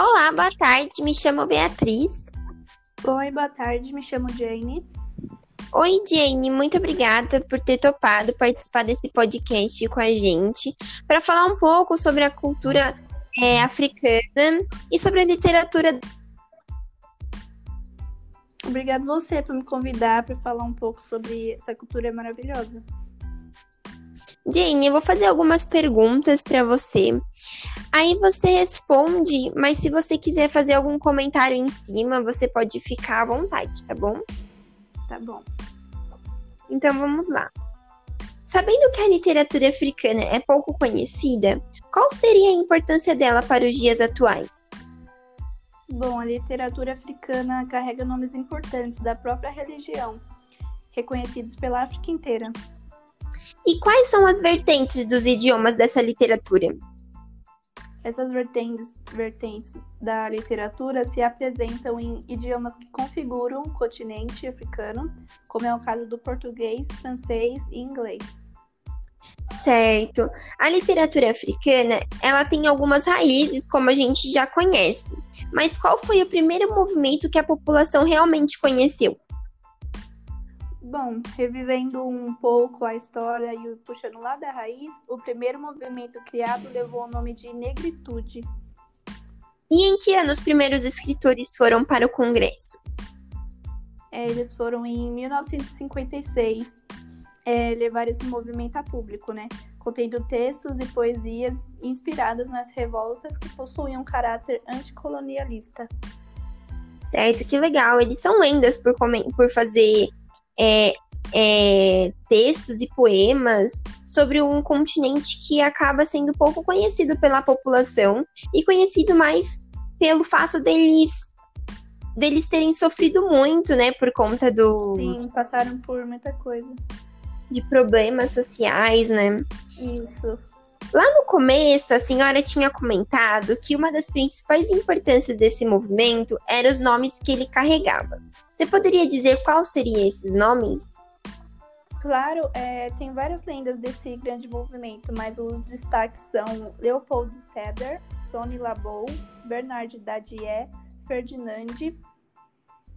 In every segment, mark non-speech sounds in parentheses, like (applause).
Olá, boa tarde. Me chamo Beatriz. Oi, boa tarde. Me chamo Jane. Oi, Jane. Muito obrigada por ter topado participar desse podcast com a gente para falar um pouco sobre a cultura é, africana e sobre a literatura. Obrigada você por me convidar para falar um pouco sobre essa cultura maravilhosa. Jane, eu vou fazer algumas perguntas para você. Aí você responde, mas se você quiser fazer algum comentário em cima, você pode ficar à vontade, tá bom? Tá bom. Então vamos lá. Sabendo que a literatura africana é pouco conhecida, qual seria a importância dela para os dias atuais? Bom, a literatura africana carrega nomes importantes da própria religião, reconhecidos pela África inteira. E quais são as vertentes dos idiomas dessa literatura? Essas vertentes, vertentes da literatura se apresentam em idiomas que configuram o continente africano, como é o caso do português, francês e inglês. Certo. A literatura africana, ela tem algumas raízes, como a gente já conhece. Mas qual foi o primeiro movimento que a população realmente conheceu? Bom, revivendo um pouco a história e puxando lá da raiz, o primeiro movimento criado levou o nome de negritude. E em que ano os primeiros escritores foram para o Congresso? É, eles foram em 1956 é, levar esse movimento a público, né? Contendo textos e poesias inspiradas nas revoltas que possuíam caráter anticolonialista. Certo, que legal. Eles são lendas por, por fazer é, é, textos e poemas sobre um continente que acaba sendo pouco conhecido pela população e conhecido mais pelo fato deles deles terem sofrido muito, né, por conta do Sim, passaram por muita coisa de problemas sociais, né? Isso. Lá no começo, a senhora tinha comentado que uma das principais importâncias desse movimento eram os nomes que ele carregava. Você poderia dizer quais seriam esses nomes? Claro, é, tem várias lendas desse grande movimento, mas os destaques são Leopold Seder, Sonny Labou, Bernard Dadier, Ferdinand,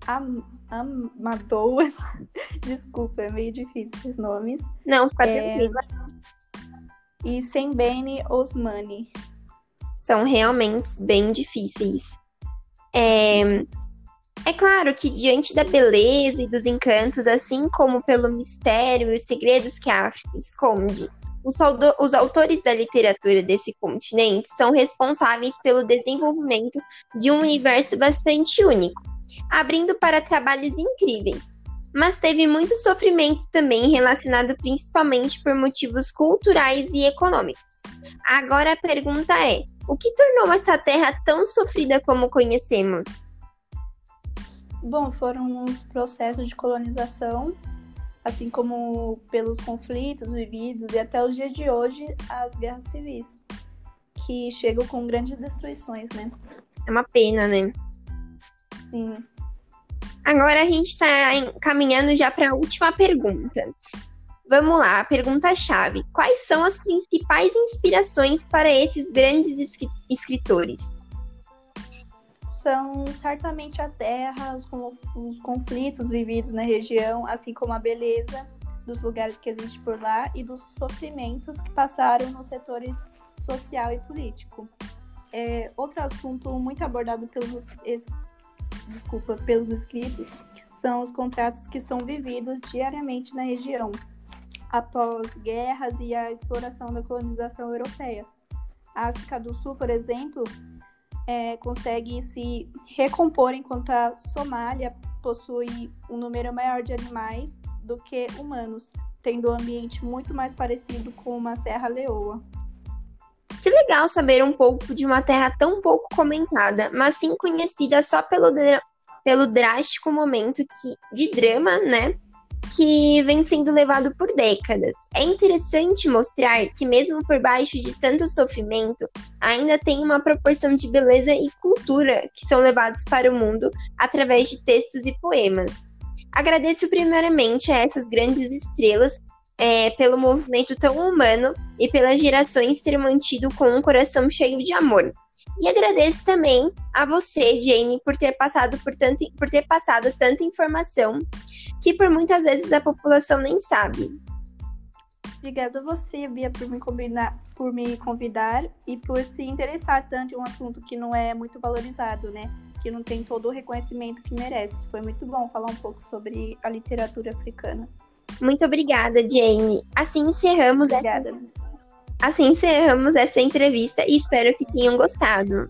Am (laughs) desculpa, é meio difícil esses nomes. Não, fica é, tranquila e Sembene Osmani. São realmente bem difíceis. É, é claro que diante da beleza e dos encantos, assim como pelo mistério e os segredos que a África esconde, os, autores da literatura desse continente são responsáveis pelo desenvolvimento de um universo bastante único, abrindo para trabalhos incríveis, mas teve muito sofrimento também relacionado principalmente por motivos culturais e econômicos. Agora a pergunta é: o que tornou essa terra tão sofrida como conhecemos? Bom, foram os processos de colonização, assim como pelos conflitos vividos e até os dias de hoje as guerras civis, que chegam com grandes destruições, né? É uma pena, né? Sim. Agora a gente está caminhando já para a última pergunta. Vamos lá, a pergunta-chave. Quais são as principais inspirações para esses grandes escritores? São certamente a terra, os, os conflitos vividos na região, assim como a beleza dos lugares que existem por lá e dos sofrimentos que passaram nos setores social e político. É, outro assunto muito abordado pelos desculpa, pelos escritos são os contratos que são vividos diariamente na região, após guerras e a exploração da colonização europeia. A África do Sul, por exemplo, é, consegue se recompor enquanto a Somália possui um número maior de animais do que humanos, tendo um ambiente muito mais parecido com uma serra-leoa. Que legal saber um pouco de uma terra tão pouco comentada, mas sim conhecida só pelo, pelo drástico momento que, de drama, né? Que vem sendo levado por décadas. É interessante mostrar que, mesmo por baixo de tanto sofrimento, ainda tem uma proporção de beleza e cultura que são levados para o mundo através de textos e poemas. Agradeço primeiramente a essas grandes estrelas é, pelo movimento tão humano e pelas gerações ter mantido com um coração cheio de amor. E agradeço também a você, Jane, por ter passado por, tanto, por ter passado tanta informação que por muitas vezes a população nem sabe. Obrigada a você, Bia, por me, combinar, por me convidar e por se interessar tanto em um assunto que não é muito valorizado, né? Que não tem todo o reconhecimento que merece. Foi muito bom falar um pouco sobre a literatura africana. Muito obrigada, Jane. Assim encerramos obrigada. essa. Assim encerramos essa entrevista e espero que tenham gostado.